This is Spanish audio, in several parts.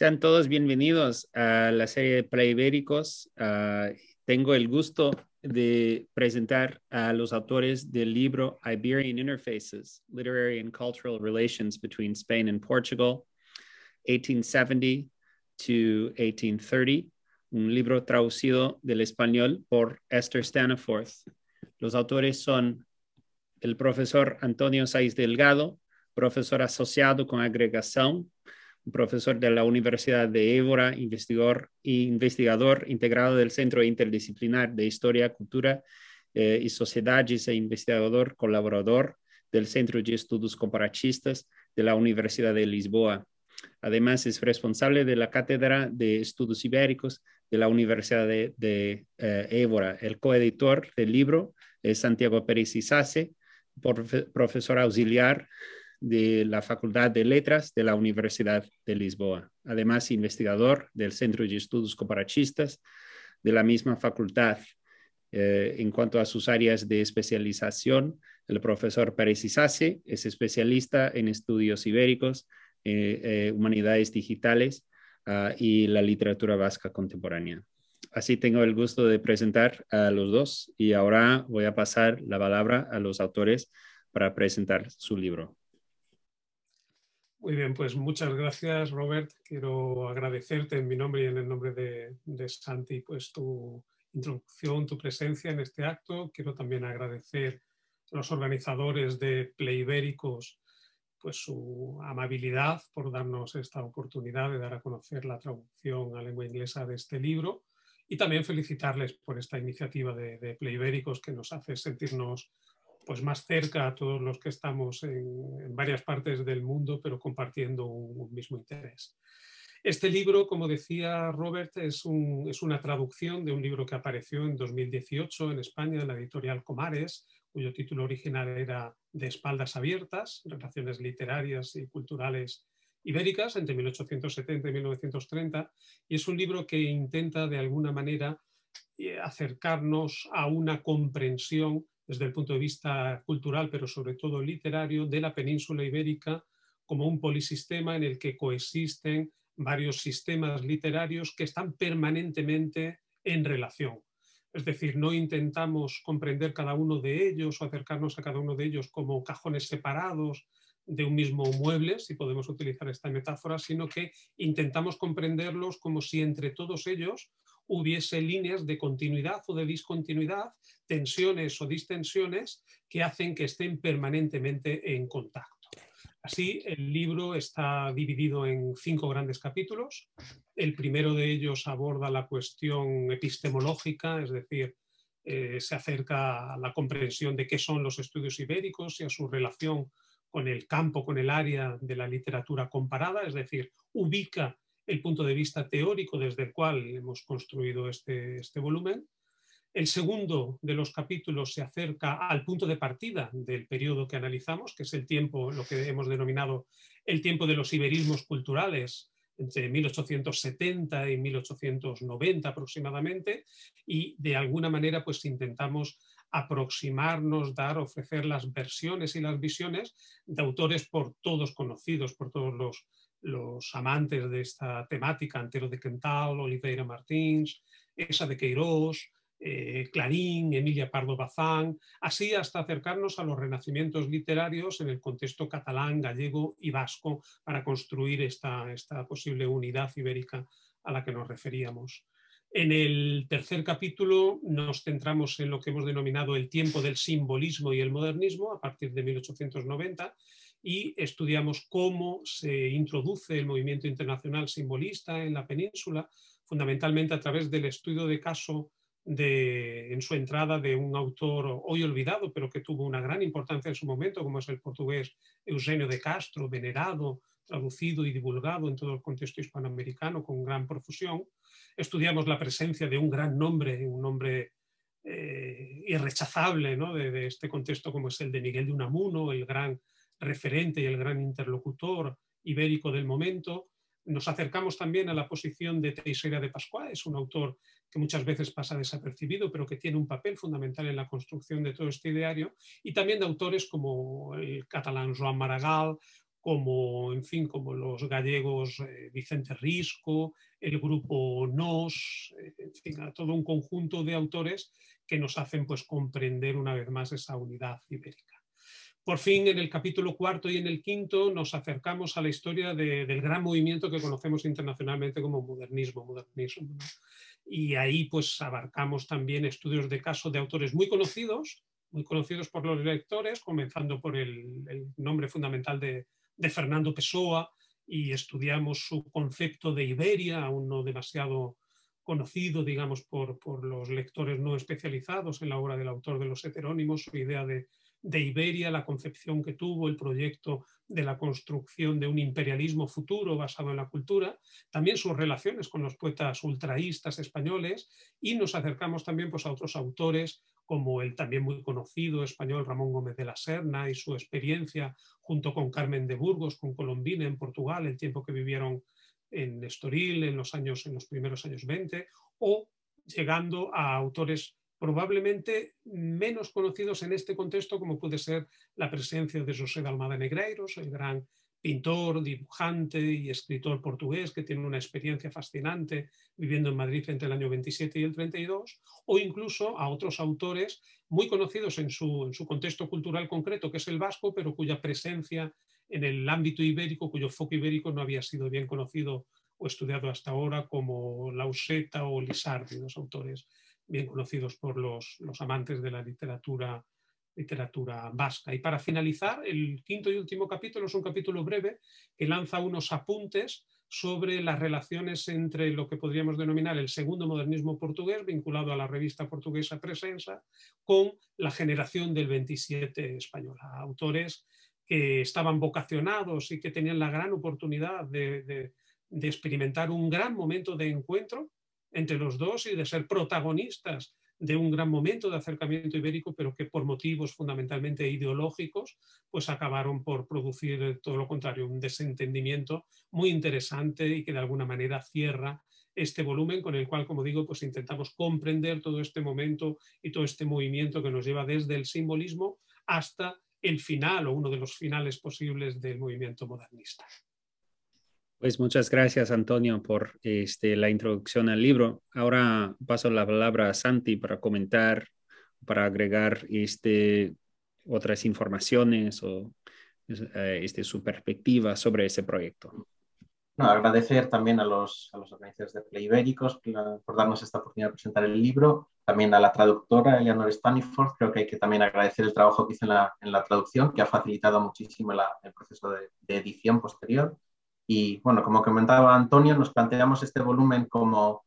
Sean todos bienvenidos a la serie de Playbéricos. Uh, tengo el gusto de presentar a los autores del libro Iberian Interfaces, Literary and Cultural Relations Between Spain and Portugal, 1870 to 1830, un libro traducido del español por Esther Staniforth. Los autores son el profesor Antonio Saiz Delgado, profesor asociado con agregación profesor de la Universidad de Évora, investigador, investigador integrado del Centro Interdisciplinar de Historia, Cultura eh, y Sociedades e investigador colaborador del Centro de Estudios Comparatistas de la Universidad de Lisboa. Además, es responsable de la Cátedra de Estudios Ibéricos de la Universidad de, de eh, Évora. El coeditor del libro es Santiago Pérez Isase, profesor auxiliar de la Facultad de Letras de la Universidad de Lisboa. Además, investigador del Centro de Estudios Comparatistas de la misma facultad. Eh, en cuanto a sus áreas de especialización, el profesor Pérez es especialista en estudios ibéricos, eh, eh, humanidades digitales ah, y la literatura vasca contemporánea. Así tengo el gusto de presentar a los dos y ahora voy a pasar la palabra a los autores para presentar su libro. Muy bien, pues muchas gracias, Robert. Quiero agradecerte en mi nombre y en el nombre de, Santi pues tu introducción, tu presencia en este acto. Quiero también agradecer a los organizadores de Playbéricos pues su amabilidad por darnos esta oportunidad de dar a conocer la traducción a lengua inglesa de este libro y también felicitarles por esta iniciativa de, de Playbéricos que nos hace sentirnos pues más cerca a todos los que estamos en, varias partes del mundo, pero compartiendo un, mismo interés. Este libro, como decía Robert, es, es, una traducción de un libro que apareció en 2018 en España, en la editorial Comares, cuyo título original era De espaldas abiertas, relaciones literarias y culturales ibéricas entre 1870 y 1930, y es un libro que intenta de alguna manera eh, acercarnos a una comprensión desde el punto de vista cultural, pero sobre todo literario, de la península ibérica como un polisistema en el que coexisten varios sistemas literarios que están permanentemente en relación. Es decir, no intentamos comprender cada uno de ellos o acercarnos a cada uno de ellos como cajones separados de un mismo mueble, si podemos utilizar esta metáfora, sino que intentamos comprenderlos como si entre todos ellos hubiese líneas de continuidad o de discontinuidad, tensiones o distensiones que hacen que estén permanentemente en contacto. Así, el libro está dividido en cinco grandes capítulos. El primero de ellos aborda la cuestión epistemológica, es decir, eh, se acerca a la comprensión de qué son los estudios ibéricos y a su relación con el campo, con el área de la literatura comparada, es decir, ubica el punto de vista teórico desde el cual hemos construido este, este volumen. El segundo de los capítulos se acerca al punto de partida del periodo que analizamos, que es el tiempo, lo que hemos denominado el tiempo de los iberismos culturales, entre 1870 y 1890 aproximadamente, y de alguna manera pues intentamos aproximarnos, dar, ofrecer las versiones y las visiones de autores por todos conocidos, por todos los los amantes de esta temática, Antero de Quental, Oliveira Martins, Esa de Queiroz, eh, Clarín, Emilia Pardo Bazán, así hasta acercarnos a los renacimientos literarios en el contexto catalán, gallego y vasco para construir esta, esta posible unidad ibérica a la que nos referíamos. En el tercer capítulo nos centramos en lo que hemos denominado el tiempo del simbolismo y el modernismo a partir de 1890 y estudiamos cómo se introduce el movimiento internacional simbolista en la península, fundamentalmente a través del estudio de caso de, en su entrada de un autor hoy olvidado, pero que tuvo una gran importancia en su momento, como es el portugués Eugenio de Castro, venerado, traducido y divulgado en todo el contexto hispanoamericano con gran profusión. Estudiamos la presencia de un gran nombre, un nombre eh, irrechazable ¿no? de, de, este contexto como es el de Miguel de Unamuno, el gran referente y el gran interlocutor ibérico del momento. Nos acercamos también a la posición de Teixeira de Pascual, es un autor que muchas veces pasa desapercibido, pero que tiene un papel fundamental en la construcción de todo este ideario, y también de autores como el catalán Joan Maragall como, en fin, como los gallegos eh, Vicente Risco, el grupo Nos, eh, en fin, todo un conjunto de autores que nos hacen pues, comprender una vez más esa unidad ibérica. Por fin, en el capítulo cuarto y en el quinto nos acercamos a la historia del gran movimiento que conocemos internacionalmente como modernismo. modernismo Y ahí pues abarcamos también estudios de caso de autores muy conocidos, muy conocidos por los lectores, comenzando por el nombre fundamental de, Fernando Pessoa y estudiamos su concepto de Iberia, aún no demasiado conocido, digamos, por, por, los lectores no especializados en la obra del autor de los heterónimos, su idea de, de, Iberia, la concepción que tuvo, el proyecto de la construcción de un imperialismo futuro basado en la cultura, también sus relaciones con los poetas ultraístas españoles y nos acercamos también pues, a otros autores como el también muy conocido español Ramón Gómez de la Serna y su experiencia junto con Carmen de Burgos, con Colombina en Portugal, el tiempo que vivieron en Estoril en los, años, en los primeros años 20, o llegando a autores probablemente menos conocidos en este contexto, como puede ser la presencia de José de Almada Negreiros, el gran pintor, dibujante y escritor portugués que tiene una experiencia fascinante viviendo en Madrid entre el año 27 y el 32, o incluso a otros autores muy conocidos en su, contexto cultural concreto, que es el vasco, pero cuya presencia en el ámbito ibérico, cuyo foco ibérico no había sido bien conocido o estudiado hasta ahora, como Lauseta o Lisardi, dos autores bien conocidos por los, los amantes de la literatura literatura vasca. Y para finalizar, el quinto y último capítulo es un capítulo breve que lanza unos apuntes sobre las relaciones entre lo que podríamos denominar el segundo modernismo portugués, vinculado a la revista portuguesa Presenza, con la generación del 27 española. Autores que estaban vocacionados y que tenían la gran oportunidad de, de experimentar un gran momento de encuentro entre los dos y de ser protagonistas de un gran momento de acercamiento ibérico, pero que por motivos fundamentalmente ideológicos, pues acabaron por producir todo lo contrario, un desentendimiento muy interesante y que de alguna manera cierra este volumen con el cual, como digo, pues intentamos comprender todo este momento y todo este movimiento que nos lleva desde el simbolismo hasta el final o uno de los finales posibles del movimiento modernista. Pues muchas gracias, Antonio, por este, la introducción al libro. Ahora paso la palabra a Santi para comentar, para agregar este, otras informaciones o eh, este, su perspectiva sobre ese proyecto. agradecer también a los, a los organizadores de Play Ibéricos por darnos esta oportunidad de presentar el libro, también a la traductora Eleanor Staniford, creo que hay que también agradecer el trabajo que hizo en la, en la traducción, que ha facilitado muchísimo el proceso de, de edición posterior y bueno, como comentaba Antonio, nos planteamos este volumen como,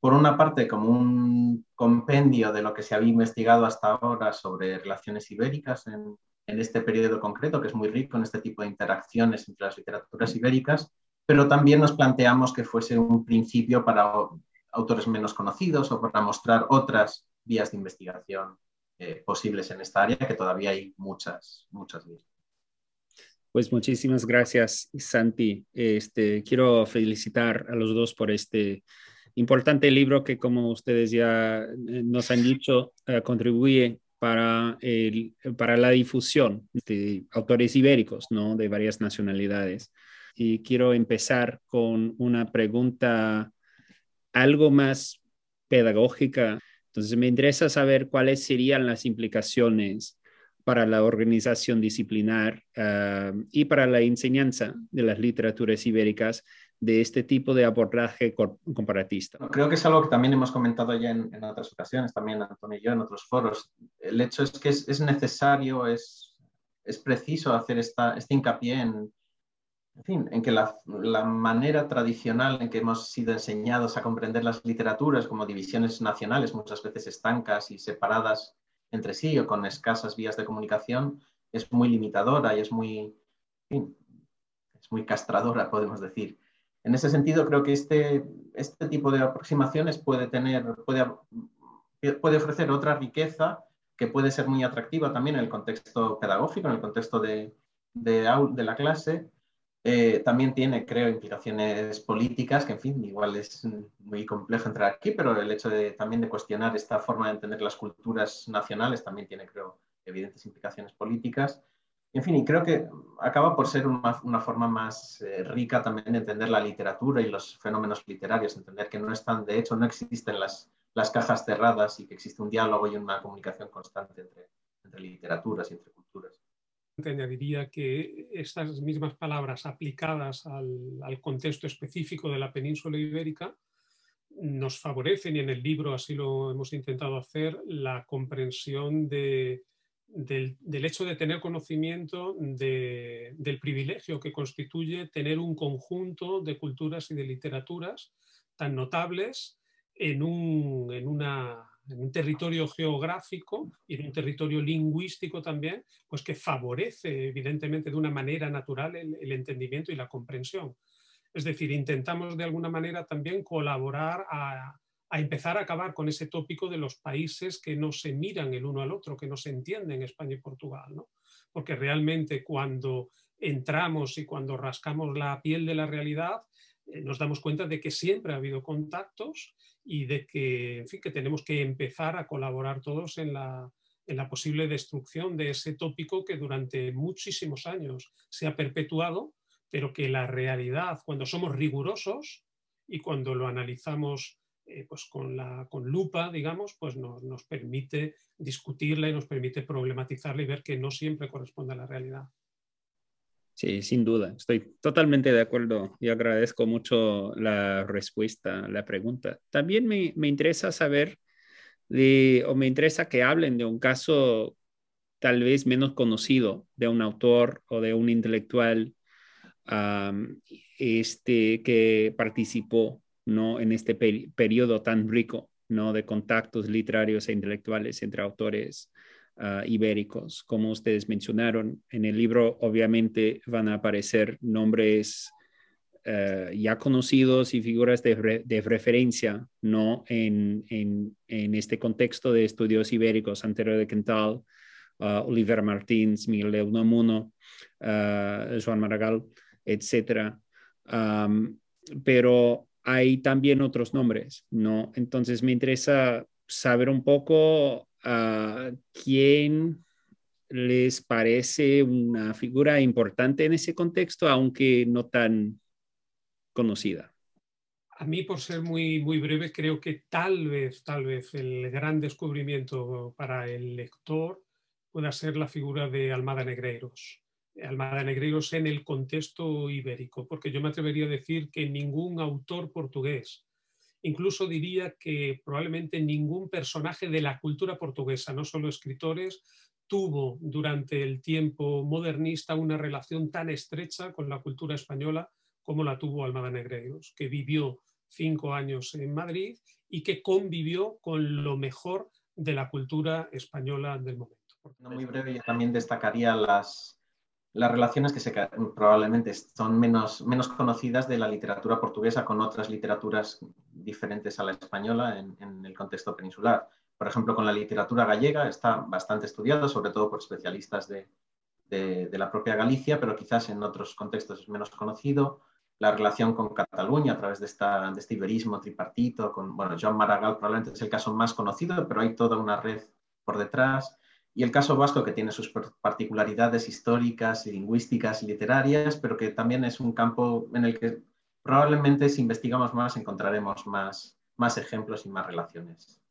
por una parte, como un compendio de lo que se había investigado hasta ahora sobre relaciones ibéricas en, en este periodo concreto, que es muy rico en este tipo de interacciones entre las literaturas ibéricas, pero también nos planteamos que fuese un principio para autores menos conocidos o para mostrar otras vías de investigación eh, posibles en esta área, que todavía hay muchas, muchas vías. Pues muchísimas gracias, Santi. Este, quiero felicitar a los dos por este importante libro que, como ustedes ya eh, nos han dicho, eh, contribuye para, el, para la difusión de autores ibéricos, ¿no? De varias nacionalidades. Y quiero empezar con una pregunta algo más pedagógica. Entonces, me interesa saber cuáles serían las implicaciones para la organización disciplinar ah, y para la enseñanza de las literaturas ibéricas de este tipo de abordaje comparatista. Creo que es algo que también hemos comentado ya en, otras ocasiones, también Antonio y yo en otros foros. El hecho es que es, necesario, es, preciso hacer esta, este hincapié en, fin, en que la, manera tradicional en que hemos sido enseñados a comprender las literaturas como divisiones nacionales, muchas veces estancas y separadas entre sí o con escasas vías de comunicación es muy limitadora y es muy, es muy castradora, podemos decir. En ese sentido, creo que este, este tipo de aproximaciones puede, tener, puede, puede ofrecer otra riqueza que puede ser muy atractiva también en el contexto pedagógico, en el contexto de, de, de la clase, eh, también tiene, creo, implicaciones políticas, que en fin, igual es muy complejo entrar aquí, pero el hecho de, también de cuestionar esta forma de entender las culturas nacionales también tiene, creo, evidentes implicaciones políticas. en fin, y creo que acaba por ser una, forma más eh, rica también de entender la literatura y los fenómenos literarios, entender que no están, de hecho, no existen las, las cajas cerradas y que existe un diálogo y una comunicación constante entre, entre literaturas y entre culturas. Añadiría que estas mismas palabras aplicadas al, al contexto específico de la península ibérica nos favorecen, y en el libro así lo hemos intentado hacer, la comprensión de, del, hecho de tener conocimiento del privilegio que constituye tener un conjunto de culturas y de literaturas tan notables en un, en un territorio geográfico y en un territorio lingüístico también, pues que favorece evidentemente de una manera natural el entendimiento y la comprensión. Es decir, intentamos de alguna manera también colaborar a, empezar a acabar con ese tópico de los países que no se miran el uno al otro, que no se entienden España y Portugal. ¿no? Porque realmente cuando entramos y cuando rascamos la piel de la realidad, nos damos cuenta de que siempre ha habido contactos y de que, en fin, que tenemos que empezar a colaborar todos en la, posible destrucción de ese tópico que durante muchísimos años se ha perpetuado pero que la realidad, cuando somos rigurosos y cuando lo analizamos eh, pues con, la, con lupa, digamos, pues nos permite discutirla y nos permite problematizarla y ver que no siempre corresponde a la realidad. Sí, sin duda, estoy totalmente de acuerdo y agradezco mucho la respuesta a la pregunta. También me, me interesa saber de, o me interesa que hablen de un caso tal vez menos conocido de un autor o de un intelectual este, que participó ¿no? en este periodo tan rico ¿no? de contactos literarios e intelectuales entre autores ah, ibéricos. Como ustedes mencionaron, en el libro obviamente van a aparecer nombres eh, ya conocidos y figuras de, de referencia ¿no? En, en, en, este contexto de estudios ibéricos, Antero de Quental, uh, Oliver Martins, Miguel de Unamuno, uh, Joan Maragall, etcétera. pero hay también otros nombres, ¿no? Entonces me interesa saber un poco a quién les parece una figura importante en ese contexto, aunque no tan conocida. A mí, por ser muy, muy breve, creo que tal vez, tal vez el gran descubrimiento para el lector pueda ser la figura de Almada Negreiros. Almada Negreiros en el contexto ibérico, porque yo me atrevería a decir que ningún autor portugués, incluso diría que probablemente ningún personaje de la cultura portuguesa, no solo escritores, tuvo durante el tiempo modernista una relación tan estrecha con la cultura española como la tuvo Almada Negreiros, que vivió cinco años en Madrid y que convivió con lo mejor de la cultura española del momento. muy breve, yo también destacaría las, las relaciones que se, probablemente son menos, menos conocidas de la literatura portuguesa con otras literaturas diferentes a la española en, el contexto peninsular. Por ejemplo, con la literatura gallega está bastante estudiado, sobre todo por especialistas de, de, la propia Galicia, pero quizás en otros contextos es menos conocido. La relación con Cataluña a través de, esta, de este iberismo tripartito, con bueno, Joan Maragall probablemente es el caso más conocido, pero hay toda una red por detrás y el caso vasco que tiene sus particularidades históricas, lingüísticas literarias, pero que también es un campo en el que probablemente si investigamos más encontraremos más, más ejemplos y más relaciones.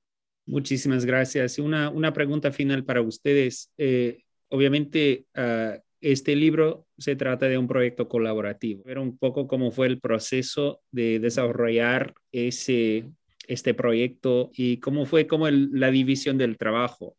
Muchísimas gracias. Una, una pregunta final para ustedes. Eh, obviamente, ah, este libro se trata de un proyecto colaborativo. Ver un poco cómo fue el proceso de desarrollar ese, este proyecto y cómo fue como la división del trabajo.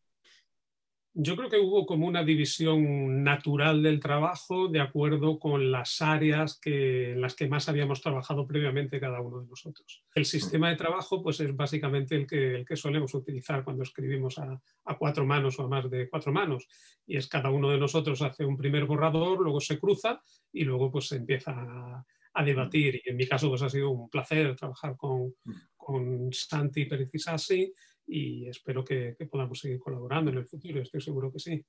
Yo creo que hubo como una división natural del trabajo de acuerdo con las áreas que, en las que más habíamos trabajado previamente cada uno de nosotros. El sistema de trabajo pues, es básicamente el que, el que solemos utilizar cuando escribimos a, a, cuatro manos o a más de cuatro manos. Y es cada uno de nosotros hace un primer borrador, luego se cruza y luego pues, se empieza a, a debatir. Y en mi caso pues, ha sido un placer trabajar con, con Santi Pericisasi y espero que, podamos seguir colaborando en el futuro, estoy seguro que sí.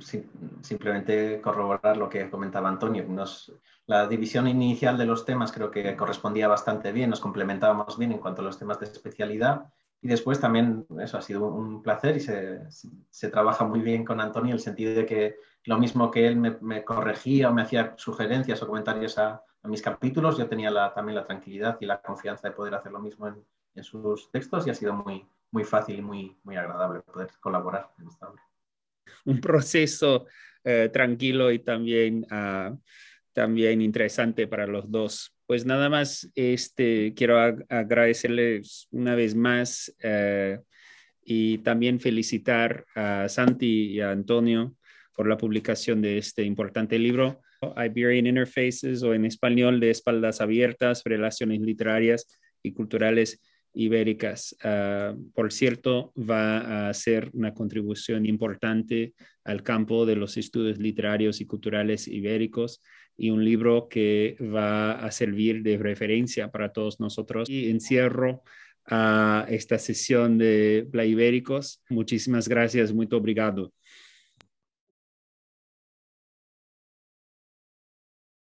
Sí, simplemente corroborar lo que comentaba Antonio. la división inicial de los temas creo que correspondía bastante bien, nos complementábamos bien en cuanto a los temas de especialidad y después también eso ha sido un placer y se, se, trabaja muy bien con Antonio en el sentido de que lo mismo que él me, corregía o me hacía sugerencias o comentarios a, mis capítulos, yo tenía la, también la tranquilidad y la confianza de poder hacer lo mismo en, en sus textos y ha sido muy, muy fácil y muy, muy agradable poder colaborar en esta obra. Un proceso eh, tranquilo y también, ah, también interesante para los dos. Pues nada más, este, quiero agradecerles una vez más eh, y también felicitar a Santi y a Antonio por la publicación de este importante libro, Iberian Interfaces, o en español, de espaldas abiertas, relaciones literarias y culturales ibéricas. Ah, por cierto, va a ser una contribución importante al campo de los estudios literarios y culturales ibéricos y un libro que va a servir de referencia para todos nosotros. Y encierro a esta sesión de Play Ibéricos. Muchísimas gracias, muy obrigado.